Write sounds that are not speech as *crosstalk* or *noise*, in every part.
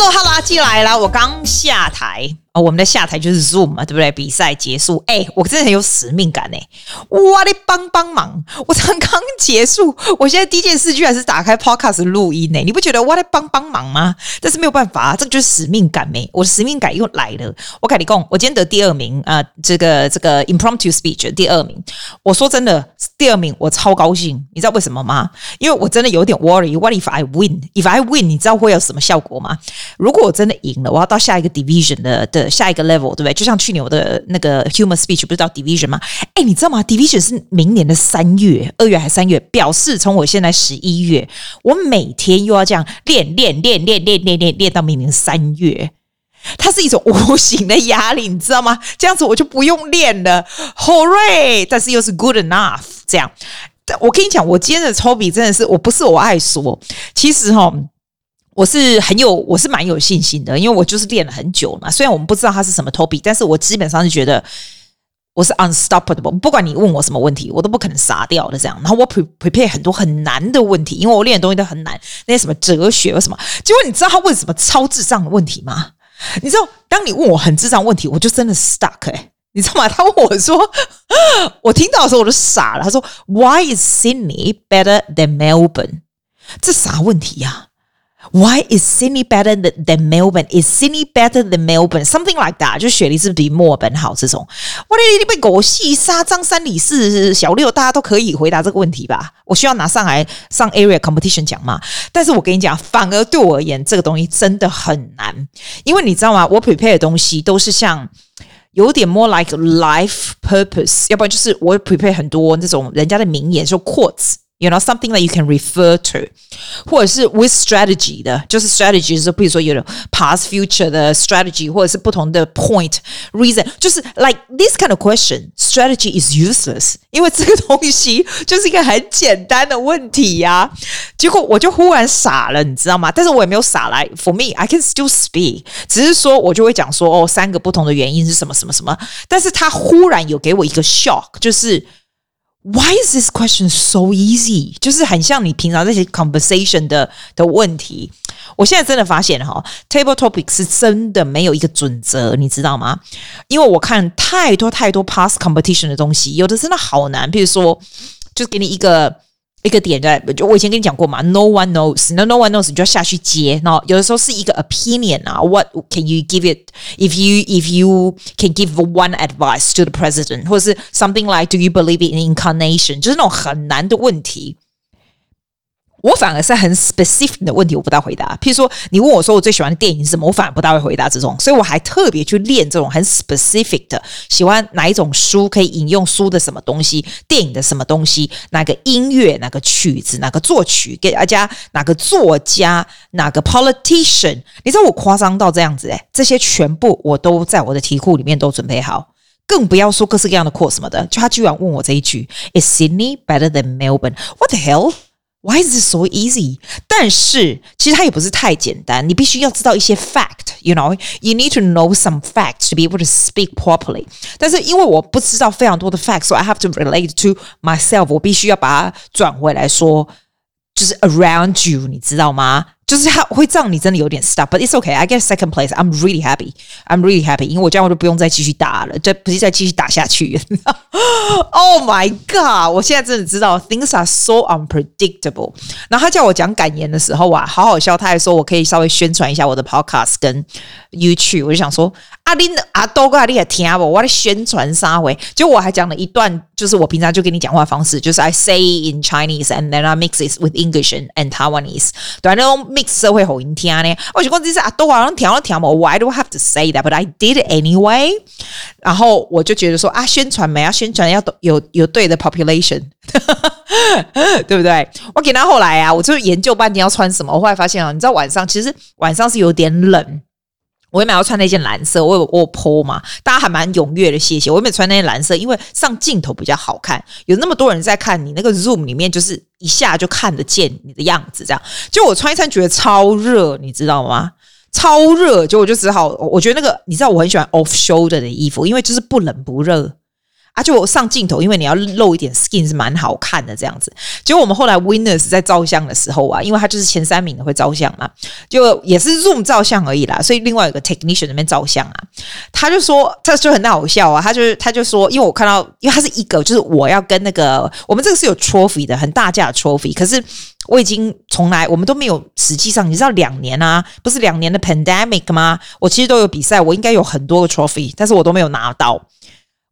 Hello，Hello，进来了，我刚下台。我们的下台就是 Zoom 嘛，对不对？比赛结束，哎，我真的很有使命感哎！哇，你帮帮忙！我才刚结束，我现在第一件事居然是打开 Podcast 录音呢，你不觉得哇，你帮帮忙吗？但是没有办法，这就是使命感没？我的使命感又来了。我跟你讲，我今天得第二名啊，呃，这个这个 Impromptu Speech 第二名。我说真的，第二名我超高兴，你知道为什么吗？因为我真的有点 worry。What if I win? If I win，你知道会有什么效果吗？如果我真的赢了，我要到下一个 division 的的。下一个 level 对不对？就像去年我的那个 Human Speech 不是到 Division 吗？哎，你知道吗？Division 是明年的三月、二月还是三月？表示从我现在十一月，我每天又要这样练练练练练练练练到明年三月，它是一种无形的压力，你知道吗？这样子我就不用练了，Hooray！但是又是 good enough，这样。我跟你讲，我今天的抽笔真的是，我不是我爱说，其实哈。我是很有，我是蛮有信心的，因为我就是练了很久嘛。虽然我们不知道它是什么 Toby，但是我基本上是觉得我是 unstoppable。不管你问我什么问题，我都不可能傻掉的这样。然后我 pre prepare 很多很难的问题，因为我练的东西都很难，那些什么哲学什么。结果你知道他问什么超智障的问题吗？你知道，当你问我很智障问题，我就真的 stuck 哎、你知道吗？他问我说，*laughs* 我听到的时候我就傻了。他说，Why is Sydney better than Melbourne？这啥问题呀、？Why is Sydney better than Melbourne? Is Sydney better than Melbourne? Something like that. 就雪梨是不是比墨尔本好？这种，我的你被狗戏杀，张三李四小六，大家都可以回答这个问题吧？我需要拿上来上 area competition 讲嘛？但是我跟你讲，反而对我而言，这个东西真的很难，因为你知道吗？我 prepare 的东西都是像有点 more like life purpose，要不然就是我 prepare 很多那种人家的名言，说 quotes。You know something that you can refer to，或者是 with strategy 的，就是 strategy 就是比如说有 past future 的 strategy，或者是不同的 point reason，就是 like this kind of question，strategy is useless，因为这个东西就是一个很简单的问题呀、啊。结果我就忽然傻了，你知道吗？但是我也没有傻来，for me，I can still speak，只是说我就会讲说哦，三个不同的原因是什么什么什么，但是他忽然有给我一个 shock，就是。 Why is this question so easy？就是很像你平常那些 conversation 的的问题。我现在真的发现哈，table topic 是真的没有一个准则，你知道吗？因为我看太多太多 past competition 的东西，有的真的好难。比如说，就给你一个。一个点在，就我以前跟你讲过嘛，no one knows，那 no, no one knows，你就要下去接。然后有的时候是一个 opinion 啊，what can you give it if you if you can give one advice to the president，或者是 something like do you believe in incarnation，就是那种很难的问题。 我反而是很 specific 的问题，我不大回答。譬如说，你问我说我最喜欢的电影是什么，我反而不大会回答这种。所以我还特别去练这种很 specific 的，喜欢哪一种书可以引用书的什么东西，电影的什么东西，哪个音乐，哪个曲子，哪个作曲给大家，哪个作家，哪个 politician。你知道我夸张到这样子诶，这些全部我都在我的题库里面都准备好，更不要说各式各样的 course 什么的。就他居然问我这一句：Is Sydney better than Melbourne？What the hell？hell？Why is it so easy？但是其实它也不是太简单，你必须要知道一些 fact，you know，you need to know some facts to be able to speak properly。但是因为我不知道非常多的 facts，so I have to relate to myself。我必须要把它转回来说，就是 around you，你知道吗？ 就是他会让你真的有点 stop，but it's okay. I get second place. I'm really happy. I'm really happy. 因为我这样我就不用再继续打了，就不是再继续打下去。Oh my god！我现在真的知道 things are so unpredictable。然后他叫我讲感言的时候啊，好好笑。他还说我可以稍微宣传一下我的 podcast 跟 YouTube。我就想说，阿林阿多哥阿你还听不？我的宣传啥回？就我还讲了一段，就是我平常就跟你讲话方式，就是 I say in Chinese and then I mix it with English and Taiwanese。对，那种。mix 社会口音听呢，我就讲这是啊，都好像调了调嘛，Why do I have to say that? But I did anyway。然后我就觉得说啊，宣传没要宣传要有有对的 population，*laughs* 对不对？我给他后来啊，我就研究半天要穿什么。我后来发现啊，你知道晚上其实晚上是有点冷。我原本要穿那件蓝色，我有我有 po 嘛，大家还蛮踊跃的，谢谢。我原本穿那件蓝色，因为上镜头比较好看，有那么多人在看你那个 Zoom 里面，就是一下就看得见你的样子，这样。就我穿一穿觉得超热，你知道吗？超热，就我就只好，我觉得那个你知道我很喜欢 off shoulder 的衣服，因为就是不冷不热。啊，就上镜头，因为你要露一点 skin 是蛮好看的这样子。结果我们后来 winners 在照相的时候啊，因为他就是前三名的会照相嘛，就也是 zoom 照相而已啦。所以另外有个 technician 那边照相啊，他就说这就很好笑啊，他就他就说，因为我看到，因为他是一个，就是我要跟那个我们这个是有 trophy 的，很大架的 trophy，可是我已经从来我们都没有，实际上你知道两年啊，不是两年的 pandemic 吗？我其实都有比赛，我应该有很多个 trophy，但是我都没有拿到。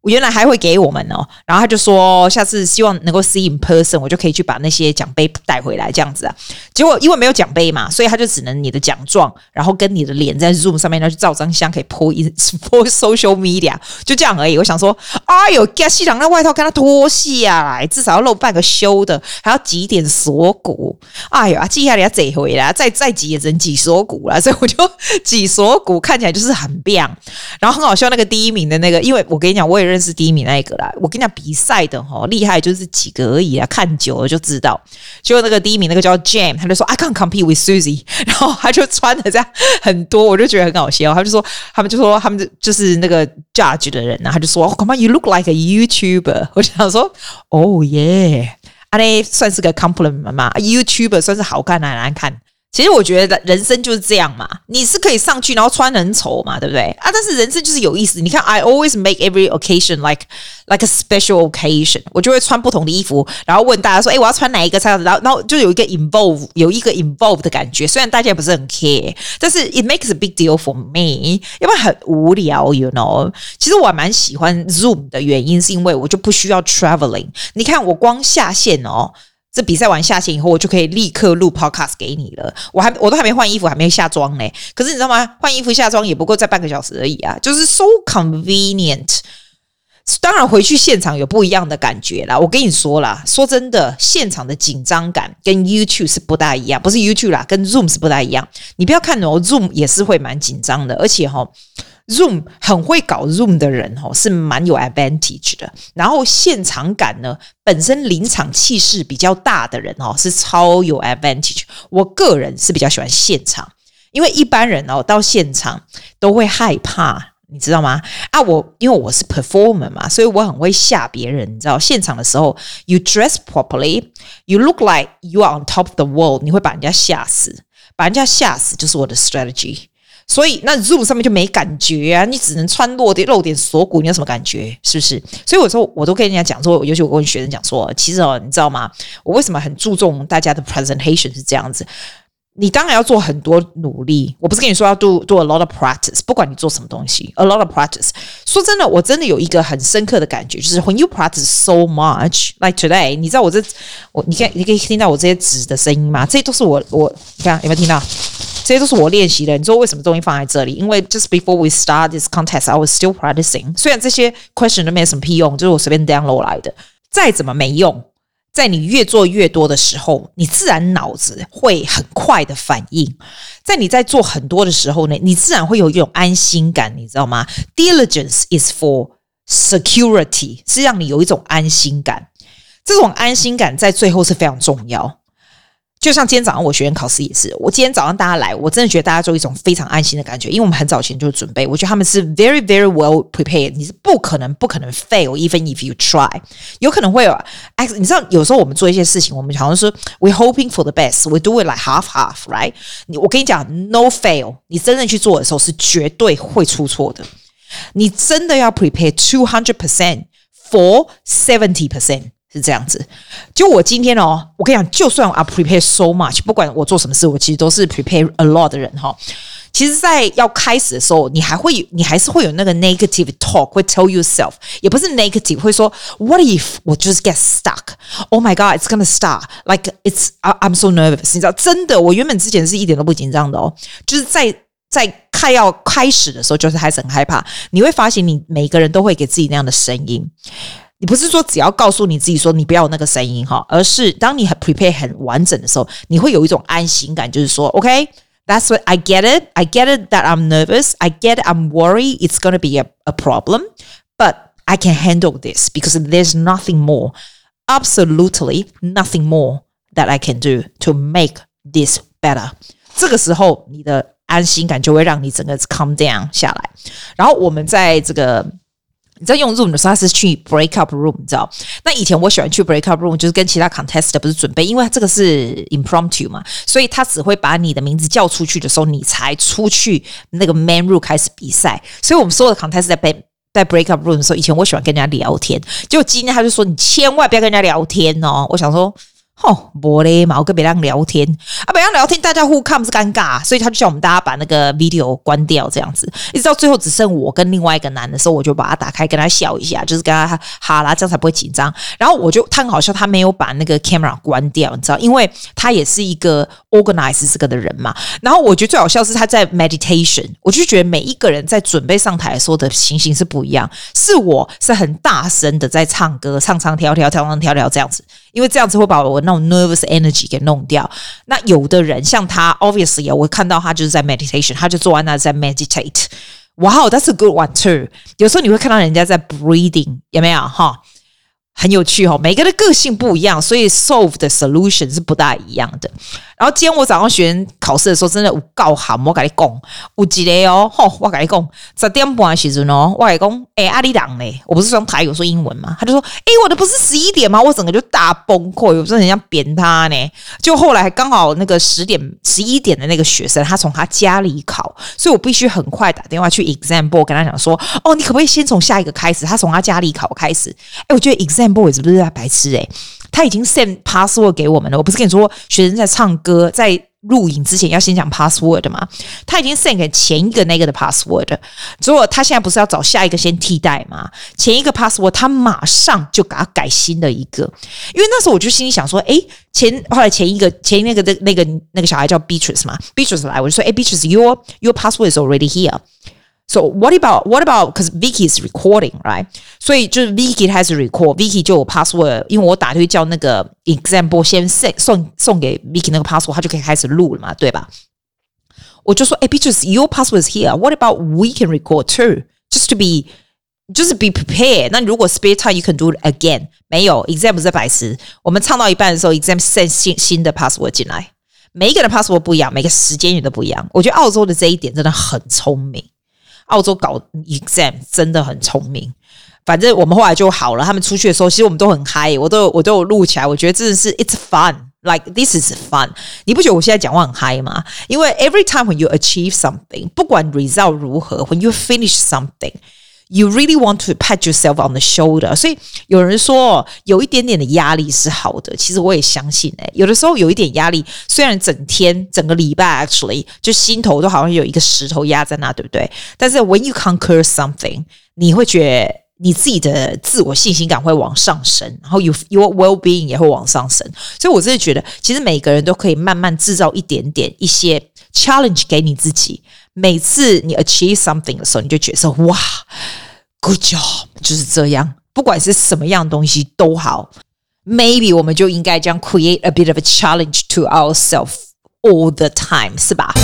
原来还会给我们哦，然后他就说下次希望能够 see in person，我就可以去把那些奖杯带回来这样子啊。结果因为没有奖杯嘛，所以他就只能你的奖状，然后跟你的脸在 Zoom 上面，然后去照张相，可以 po in for *laughs* social media，就这样而已。我想说，哎呦，给西装那外套跟他脱下来，至少要露半个胸的，还要挤点锁骨。哎呦，记下来要这回来，再再挤也只能挤锁骨了，所以我就挤锁骨，看起来就是很棒。然后很好笑，那个第一名的那个，因为我跟你讲，我也认。是第一名那一个啦，我跟你讲，比赛的哈厉害就是几个而已啊，看久了就知道。结果那个第一名那个叫 Jam，他就说 I can't compete with Susie，*laughs* 然后他就穿的这样很多，我就觉得很好笑。他就说他们就说他们就是那个 judge 的人呢，他就说 Come on，you look like a YouTuber。*laughs* 我就想说哦耶，啊嘞算是个 compliment 嘛，YouTuber 算是好看还难看。其实我觉得人生就是这样嘛，你是可以上去然后穿很丑嘛，对不对啊？但是人生就是有意思。你看，I always make every occasion like like a special occasion。我就会穿不同的衣服，然后问大家说：“哎，我要穿哪一个才？”然后然后就有一个 involve，有一个 involve 的感觉。虽然大家不是很 care，但是 it makes a big deal for me，要不然很无聊，you know。其实我蛮喜欢 Zoom 的原因，是因为我就不需要 traveling。你看我光下线哦。这比赛完下线以后，我就可以立刻录 podcast 给你了。我还我都还没换衣服，还没下妆呢。可是你知道吗？换衣服下妆也不过在半个小时而已啊，就是 so convenient。当然回去现场有不一样的感觉啦。我跟你说啦，说真的，现场的紧张感跟 YouTube 是不大一样，不是 YouTube 啦，跟 Zoom 是不大一样。你不要看哦，Zoom 也是会蛮紧张的，而且哈、Zoom 很会搞 Zoom 的人哦，是蛮有 advantage 的。然后现场感呢，本身临场气势比较大的人哦，是超有 advantage。我个人是比较喜欢现场，因为一般人哦到现场都会害怕，你知道吗？啊，我因为我是 performer 嘛，所以我很会吓别人。你知道，现场的时候，you dress properly, you look like you are on top of the world，你会把人家吓死，把人家吓死就是我的 strategy。所以那 Zoom 上面就没感觉啊，你只能穿落点露点锁骨，你有什么感觉？是不是？所以我说我都跟人家讲说，尤其我跟学生讲说，其实哦，你知道吗？我为什么很注重大家的 presentation 是这样子？你当然要做很多努力，我不是跟你说要 do do a lot of practice，不管你做什么东西，a lot of practice。说真的，我真的有一个很深刻的感觉，就是 when you practice so much like today，你知道我这我你看你可以听到我这些纸的声音吗？这些都是我我你看有没有听到？这些都是我练习的，你知道为什么东西放在这里？因为 just before we start this contest, I was still practicing。虽然这些 question 都没什么屁用，就是我随便 download 来的。再怎么没用，在你越做越多的时候，你自然脑子会很快的反应。在你在做很多的时候呢，你自然会有一种安心感，你知道吗？Diligence is for security，是让你有一种安心感。这种安心感在最后是非常重要。就像今天早上我学员考试也是，我今天早上大家来，我真的觉得大家都有一种非常安心的感觉，因为我们很早前就准备，我觉得他们是 very very well prepared，你是不可能不可能 fail，even if you try，有可能会有，你知道有时候我们做一些事情，我们好像说 we hoping for the best，we do it like half half，right？你我跟你讲，no fail，你真正去做的时候是绝对会出错的，你真的要 prepare two hundred percent for seventy percent。是这样子。就我今天哦我跟你讲就算我 prepare so much 不管我做什么事我其实都是 prepare a lot 的人哈。其实在要开始的时候你还会有你还是会有那个 negative talk 会 tell yourself 也不是 negative 会说 what if 我就是 get stuck? Oh my god it's gonna start. Like it's i'm so nervous. 你知道真的我原本之前是一点都不紧张的哦。就是在在快要开始的时候就是还是很害怕。你会发现你每个人都会给自己那样的声音。你不是说只要告诉你自己说你不要有那个声音哈，而是当你很 prepare 很完整的时候，你会有一种安心感，就是说，OK，that's what I get it, I get it that I'm nervous, I get it, I'm worried it's gonna be a a problem, but I can handle this because there's nothing more, absolutely nothing more that I can do to make this better。这个时候，你的安心感就会让你整个 calm down 下来。然后我们在这个。你知道用 Zoom 的时候，他是去 break up room，你知道？那以前我喜欢去 break up room，就是跟其他 contestant 不是准备，因为这个是 impromptu 嘛，所以他只会把你的名字叫出去的时候，你才出去那个 main room 开始比赛。所以我们所有的 contest 在在 break up room 的时候，以前我喜欢跟人家聊天，结果今天他就说你千万不要跟人家聊天哦。我想说。哦，不嘞嘛，我跟别人聊天啊，别人聊天，大家互看不是尴尬，所以他就叫我们大家把那个 video 关掉，这样子，一直到最后只剩我跟另外一个男的时候，我就把它打开，跟他笑一下，就是跟他哈啦，这样才不会紧张。然后我就他很好笑，他没有把那个 camera 关掉，你知道，因为他也是一个 organize 这个的人嘛。然后我觉得最好笑是他在 meditation，我就觉得每一个人在准备上台的时候的情形是不一样，是我是很大声的在唱歌，唱唱跳跳，跳唱跳跳这样子。因为这样子会把我那种 nervous energy 给弄掉。那有的人像他，obviously 我看到他就是在 meditation，他就坐在那在 meditate。哇哦，that's a good one too。有时候你会看到人家在 breathing，有没有哈？很有趣哦，每个人的个性不一样，所以 solve 的 solution 是不大一样的。然后今天我早上学生考试的时候，真的有告喊，我跟你讲，有一个哦，吼，我跟你讲，十点半的时候哦，我跟你讲，哎，阿里郎嘞，我不是说台语，我说英文嘛，他就说，哎，我的不是十一点吗？我整个就大崩溃，我真的很想扁他呢。就后来刚好那个十点、十一点的那个学生，他从他家里考，所以我必须很快打电话去 example 跟他讲说，哦，你可不可以先从下一个开始？他从他家里考开始。哎，我觉得 example board 是不是在白痴诶？他已经 send password 给我们了。我不是跟你说，学生在唱歌、在录影之前要先讲 password 吗？他已经 send 给前一个那个的 password。结果他现在不是要找下一个先替代吗？前一个 password 他马上就给他改新的一个。因为那时候我就心里想说，哎，前后来前一个前那个的那个那个小孩叫 Beatrice 嘛，Beatrice 来，我就说，哎，Beatrice，your your password is already here。So what about what about? Because Vicky is recording, right? 所以就是 Vicky 开始 record，Vicky 就有 password，因为我打去叫那个 example 先送送送给 Vicky 那个 password，他就可以开始录了嘛，对吧？我就说，哎，because your password is here. What about we can record too, just to be, just to be prepared. 那如果 spare time, you can do it again. 没有，exam 不是白痴。我们唱到一半的时候，exam send 新新的 password 进来，每一个人 password 不一样，每个时间也都不一样。我觉得澳洲的这一点真的很聪明。 澳洲搞 exam 真的很聪明，反正我们后来就好了。他们出去的时候，其实我们都很嗨，我都我都有录起来。我觉得真的是 it's fun，like this is fun。你不觉得我现在讲话很嗨吗？因为 every time when you achieve something，不管 result 如何，when you finish something。You really want to pat yourself on the shoulder，所以有人说有一点点的压力是好的，其实我也相信诶、有的时候有一点压力，虽然整天整个礼拜 actually 就心头都好像有一个石头压在那，对不对？但是 when you conquer something，你会觉得你自己的自我信心感会往上升，然后 you your well being 也会往上升。所以我真的觉得，其实每个人都可以慢慢制造一点点一些 challenge 给你自己。每次你 achieve something 的时候，你就觉得哇，good job，就是这样。不管是什么样东西都好，maybe 我们就应该这样 create a bit of a challenge to ourselves all the time，是吧？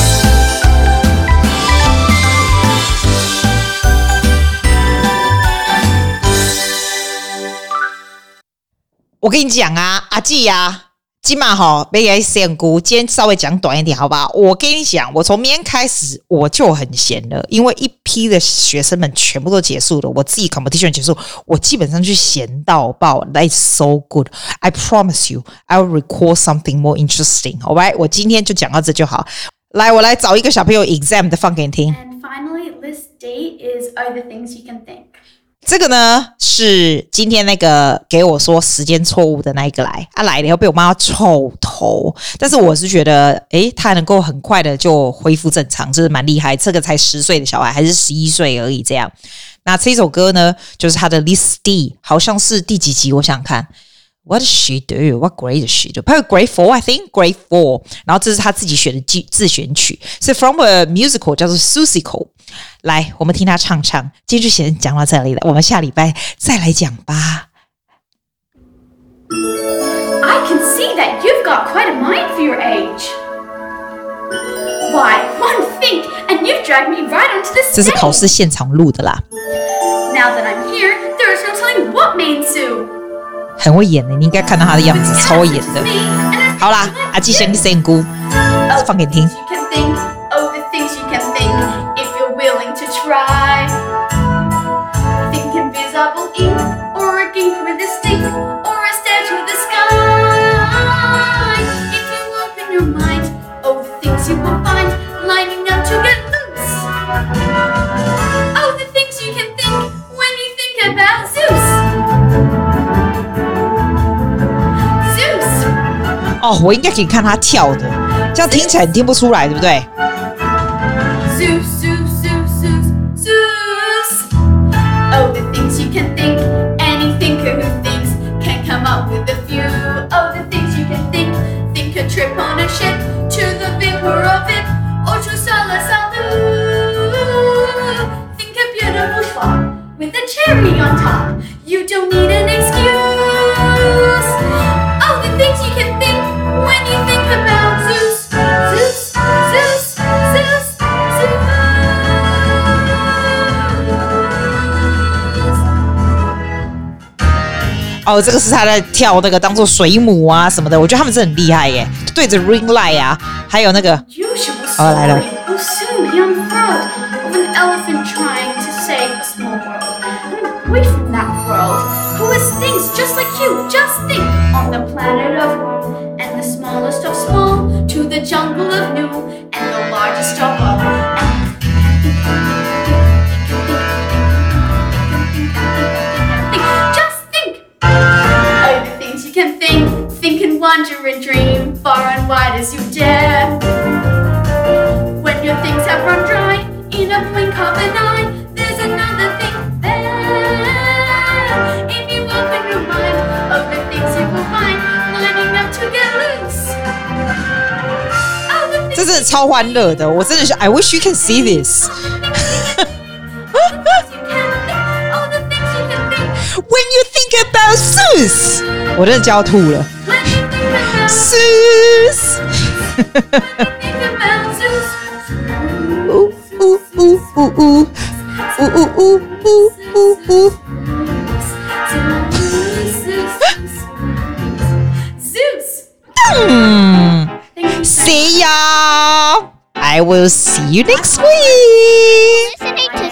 我跟你讲啊，阿季呀、啊。今晚哈，没给仙姑。今天稍微讲短一点，好不好？我跟你讲，我从明天开始我就很闲了，因为一批的学生们全部都结束了，我自己 competition 结束，我基本上就闲到爆。That's so good. I promise you, I will record something more interesting. Alright，我今天就讲到这就好。来，我来找一个小朋友 exam 的放给你听。And finally, this date is are the things you can think. 这个呢是今天那个给我说时间错误的那一个来，他、啊、来了以后被我骂臭头，但是我是觉得，诶，他能够很快的就恢复正常，这、就是蛮厉害。这个才十岁的小孩，还是十一岁而已，这样。那这首歌呢，就是他的 List D，好像是第几集？我想看。What does she do? What grade does she do? 他有 Grade Four, I think. Grade Four。然后这是他自己选的自自选曲，是 from a musical 叫做 Seussical。来，我们听他唱唱。今天就先讲到这里了，我们下礼拜再来讲吧。I can see that you've got quite a mind for your age. Why, one think, and you've dragged me right onto this. 这是考试现场录的啦。Now that I'm here, there is no telling what made Sue. 很会演的，你应该看到他的样子，超会演的。好啦，阿基先生姑，放给你听。哦，我应该可以看他跳的，这样听起来你听不出来，对不对？哦，这个是他在跳那个当做水母啊什么的，我觉得他们是很厉害耶，对着 ring light 啊，还有那个，哦来了。wander and dream far and wide as you dare. When your things have run dry, in a blink of an eye, there's another thing there. If you open your mind, of the things you will find, lining up to get loose. 这真的超欢乐的，我真的是 I wish you can see this。When *laughs* you think about Zeus，我真的就要吐了。Zeus. ooh, ooh, ooh, ooh, ooh. Ooh, ooh, ooh, ooh, ooh, ooh. Zeus. Hmm. See y'all. I will see you next week.